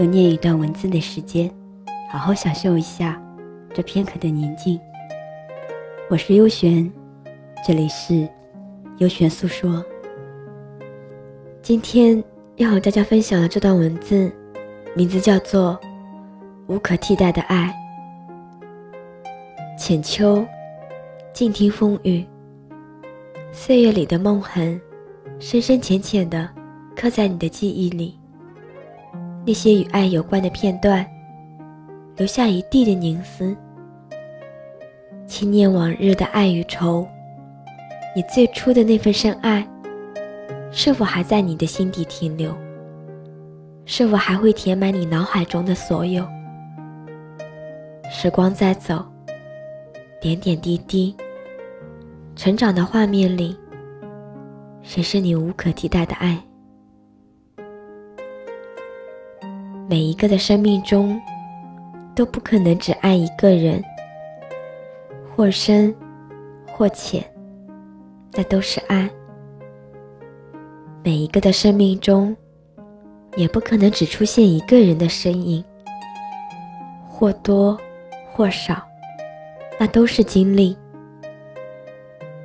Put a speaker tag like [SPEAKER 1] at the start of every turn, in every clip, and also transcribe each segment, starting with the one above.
[SPEAKER 1] 用念一段文字的时间，好好享受一下这片刻的宁静。我是优璇，这里是优璇诉说。今天要和大家分享的这段文字，名字叫做《无可替代的爱》。浅秋，静听风雨，岁月里的梦痕，深深浅浅的刻在你的记忆里。那些与爱有关的片段，留下一地的凝思。轻念往日的爱与愁，你最初的那份深爱，是否还在你的心底停留？是否还会填满你脑海中的所有？时光在走，点点滴滴，成长的画面里，谁是你无可替代的爱？每一个的生命中，都不可能只爱一个人。或深，或浅，那都是爱。每一个的生命中，也不可能只出现一个人的身影。或多，或少，那都是经历。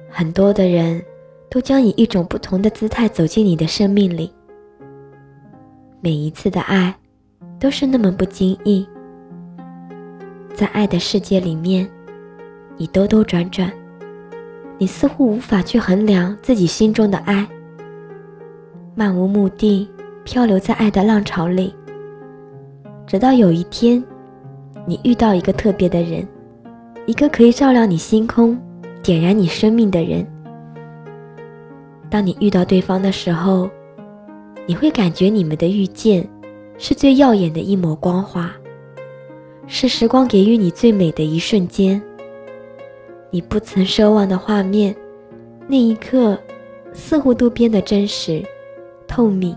[SPEAKER 1] 很多的人都将以一种不同的姿态走进你的生命里。每一次的爱，都是那么不经意。在爱的世界里面。你兜兜转转，你似乎无法去衡量自己心中的爱，漫无目的漂流在爱的浪潮里，直到有一天，你遇到一个特别的人，一个可以照亮你星空、点燃你生命的人。当你遇到对方的时候，你会感觉你们的遇见是最耀眼的一抹光华，是时光给予你最美的一瞬间。你不曾奢望的画面，那一刻，似乎都变得真实、透明。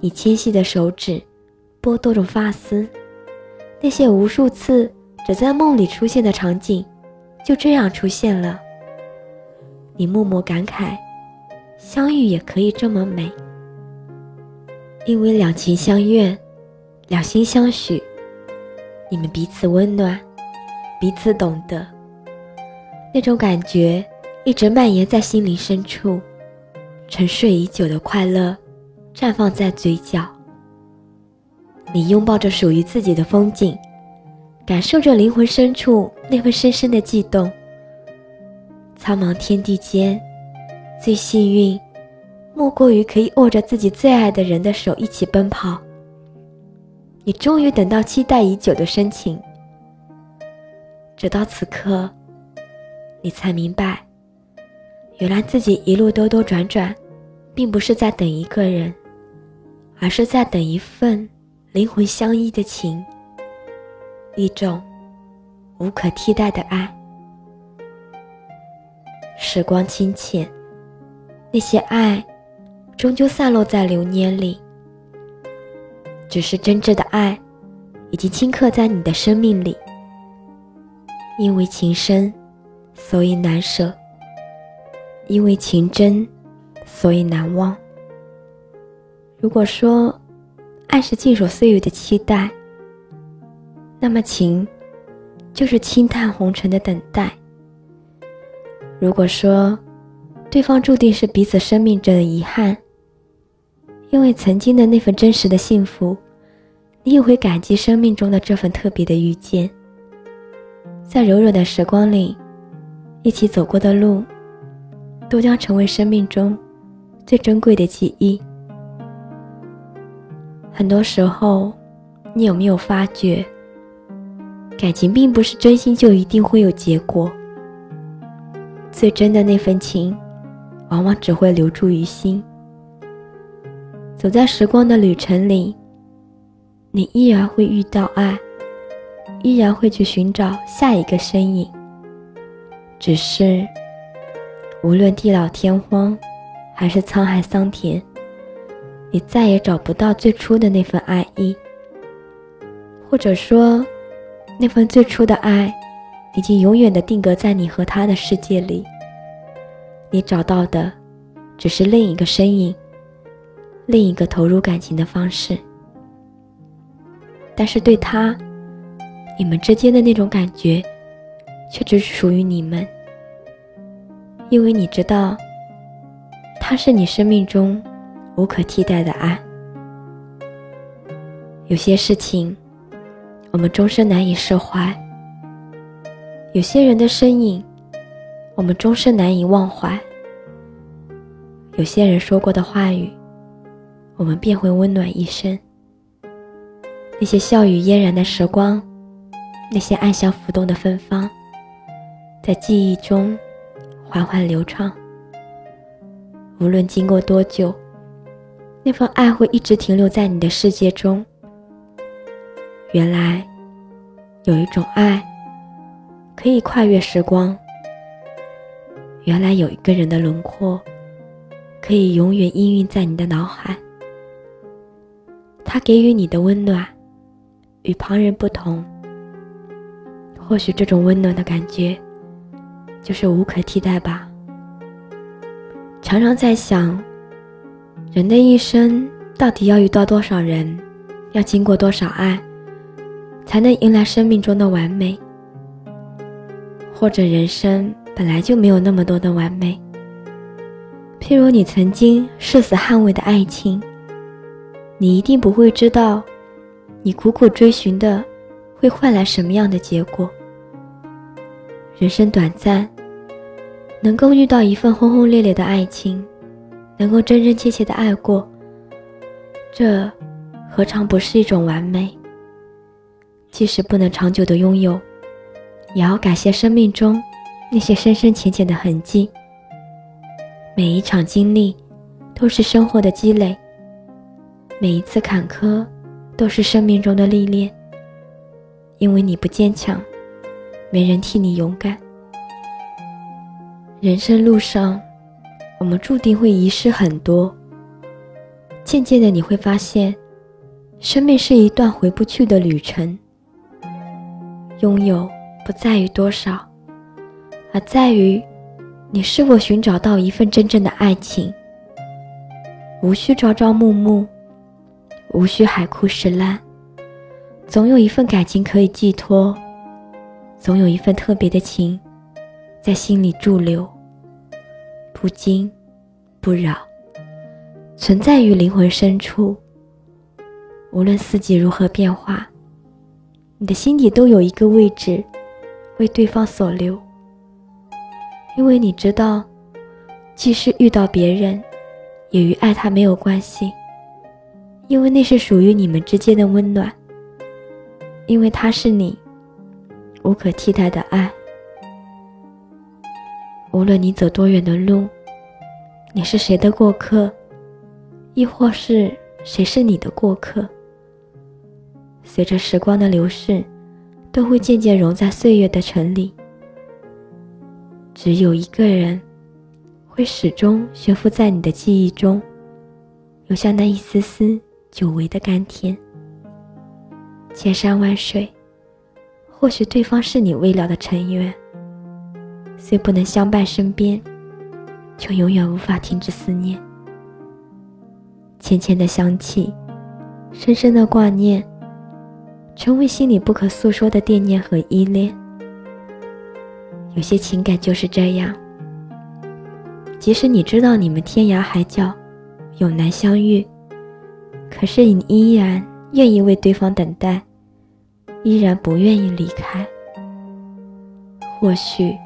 [SPEAKER 1] 你纤细的手指，拨动着发丝，那些无数次只在梦里出现的场景，就这样出现了。你默默感慨，相遇也可以这么美，因为两情相悦，两心相许，你们彼此温暖，彼此懂得。那种感觉一直蔓延在心灵深处，沉睡已久的快乐绽放在嘴角。你拥抱着属于自己的风景，感受着灵魂深处那份深深的悸动。苍茫天地间，最幸运，莫过于可以握着自己最爱的人的手一起奔跑。你终于等到期待已久的深情，直到此刻。你才明白，原来自己一路兜兜转转，并不是在等一个人，而是在等一份灵魂相依的情，一种无可替代的爱。时光清浅，那些爱，终究散落在流年里。只是真挚的爱，已经顷刻在你的生命里，因为情深。所以难舍，因为情真，所以难忘。如果说爱是静守岁月的期待，那么情就是轻叹红尘的等待。如果说对方注定是彼此生命中的遗憾，因为曾经的那份真实的幸福，你也会感激生命中的这份特别的遇见，在柔软的时光里。一起走过的路，都将成为生命中最珍贵的记忆。很多时候，你有没有发觉，感情并不是真心就一定会有结果。最真的那份情，往往只会留住于心。走在时光的旅程里，你依然会遇到爱，依然会去寻找下一个身影。只是，无论地老天荒，还是沧海桑田，你再也找不到最初的那份爱意，或者说，那份最初的爱，已经永远的定格在你和他的世界里。你找到的，只是另一个身影，另一个投入感情的方式。但是对他，你们之间的那种感觉，却只属于你们，因为你知道，他是你生命中无可替代的爱。有些事情，我们终身难以释怀；有些人的身影，我们终身难以忘怀；有些人说过的话语，我们便会温暖一生。那些笑语嫣然的时光，那些暗香浮动的芬芳，在记忆中缓缓流畅。无论经过多久，那份爱会一直停留在你的世界中。原来，有一种爱可以跨越时光。原来有一个人的轮廓，可以永远氤氲在你的脑海。他给予你的温暖。与旁人不同，或许这种温暖的感觉，就是无可替代吧。常常在想，人的一生到底要遇到多少人，要经过多少爱，才能迎来生命中的完美？或者人生本来就没有那么多的完美？譬如你曾经誓死捍卫的爱情，你一定不会知道。你苦苦追寻的，会换来什么样的结果？人生短暂，能够遇到一份轰轰烈烈的爱情，能够真真切切的爱过，这何尝不是一种完美？即使不能长久的拥有，也要感谢生命中那些深深浅浅的痕迹。每一场经历，都是生活的积累；每一次坎坷。都是生命中的历练，因为你不坚强，没人替你勇敢。人生路上，我们注定会遗失很多。渐渐的，你会发现，生命是一段回不去的旅程。拥有不在于多少，而在于你是否寻找到一份真正的爱情。无需朝朝暮暮。无需海枯石烂，总有一份感情可以寄托，总有一份特别的情，在心里驻留，不惊不扰，存在于灵魂深处。无论四季如何变化，你的心底都有一个位置，为对方所留。因为你知道，即使遇到别人，也与爱他没有关系。因为那是属于你们之间的温暖，因为他是你无可替代的爱。无论你走多远的路，你是谁的过客，亦或是谁是你的过客，随着时光的流逝，都会渐渐融在岁月的尘里。只有一个人，会始终悬浮在你的记忆中，留下那一丝丝。久违的甘甜，千山万水，或许对方是你未了的尘缘。虽不能相伴身边，却永远无法停止思念。浅浅的香气，深深的挂念，成为心里不可诉说的惦念和依恋。有些情感就是这样，即使你知道你们天涯海角，永难相遇。可是你依然愿意为对方等待，依然不愿意离开。或许，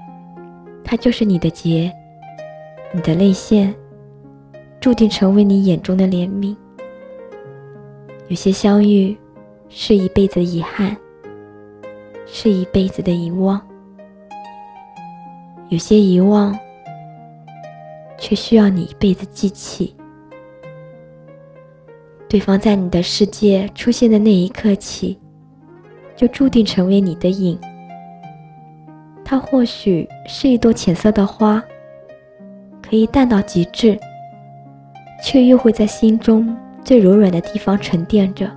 [SPEAKER 1] 他就是你的劫，你的泪腺，注定成为你眼中的怜悯。有些相遇，是一辈子的遗憾，是一辈子的遗忘；有些遗忘，却需要你一辈子记起。对方在你的世界出现的那一刻起，就注定成为你的影。它或许是一朵浅色的花，可以淡到极致，却又会在心中最柔软的地方沉淀着，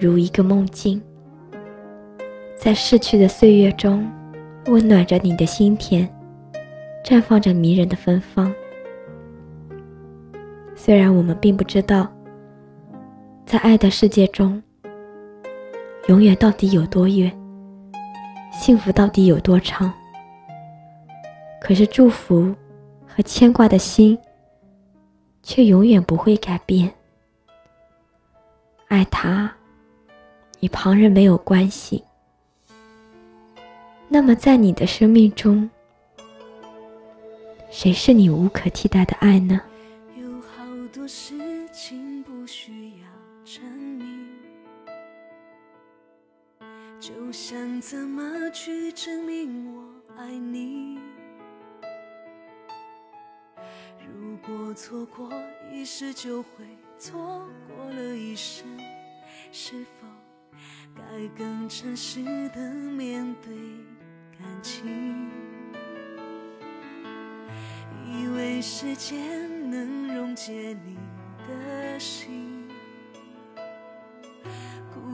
[SPEAKER 1] 如一个梦境，在逝去的岁月中，温暖着你的心田，绽放着迷人的芬芳。虽然我们并不知道，在爱的世界中，永远到底有多远。幸福到底有多长？可是祝福和牵挂的心，却永远不会改变。爱他，与旁人没有关系。那么，在你的生命中，谁是你无可替代的爱呢？
[SPEAKER 2] 就想怎么去证明我爱你？如果错过一时，就会错过了一生。是否该更诚实的面对感情？以为时间能溶解你的心。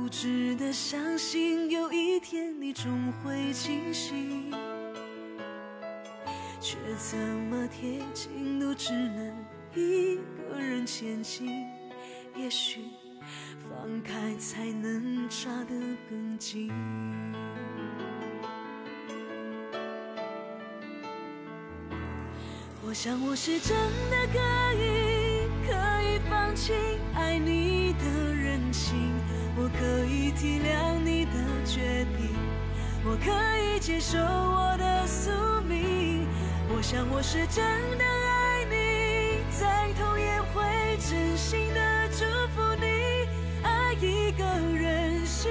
[SPEAKER 2] 固执的相信有一天你终会清醒，却怎么贴近都只能一个人前进。也许放开才能抓得更紧。我想我是真的可以，可以放弃爱你的任性。体谅你的决定，我可以接受我的宿命。我想我是真的爱你，再痛也会真心的祝福你。爱一个人需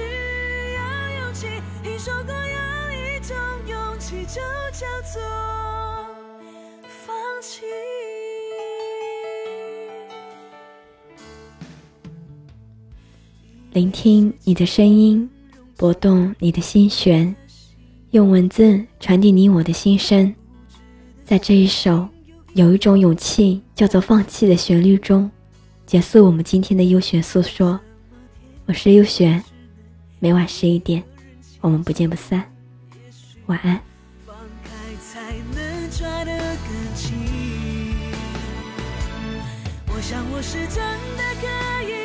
[SPEAKER 2] 要勇气，听说过有一种勇气就叫做
[SPEAKER 1] 聆听你的声音，拨动你的心弦，用文字传递你我的心声。在这一首有一种勇气叫做放弃的旋律中，结束我们今天的优选诉说。我是优选，每晚十一点，我们不见不散。晚安。
[SPEAKER 2] 放开才能抓得更紧。我想我是真的可以，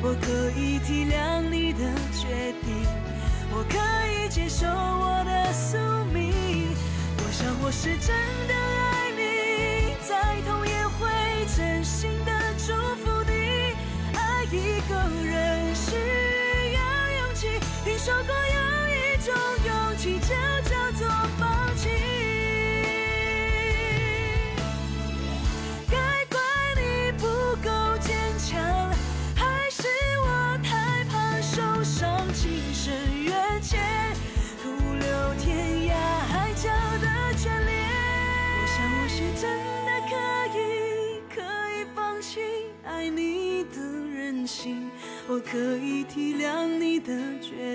[SPEAKER 2] 我可以体谅你的决定，我可以接受我的宿命。我想我是真的爱你，再痛也会真心的祝福你。爱一个人需要勇气，听说过有一种勇气叫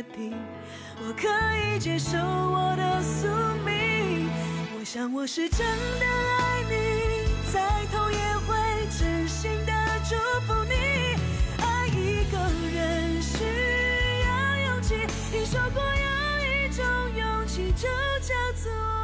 [SPEAKER 2] 定，我可以接受我的宿命。我想我是真的爱你，再痛也会真心的祝福你。爱一个人需要勇气，听说过有一种勇气，就叫做。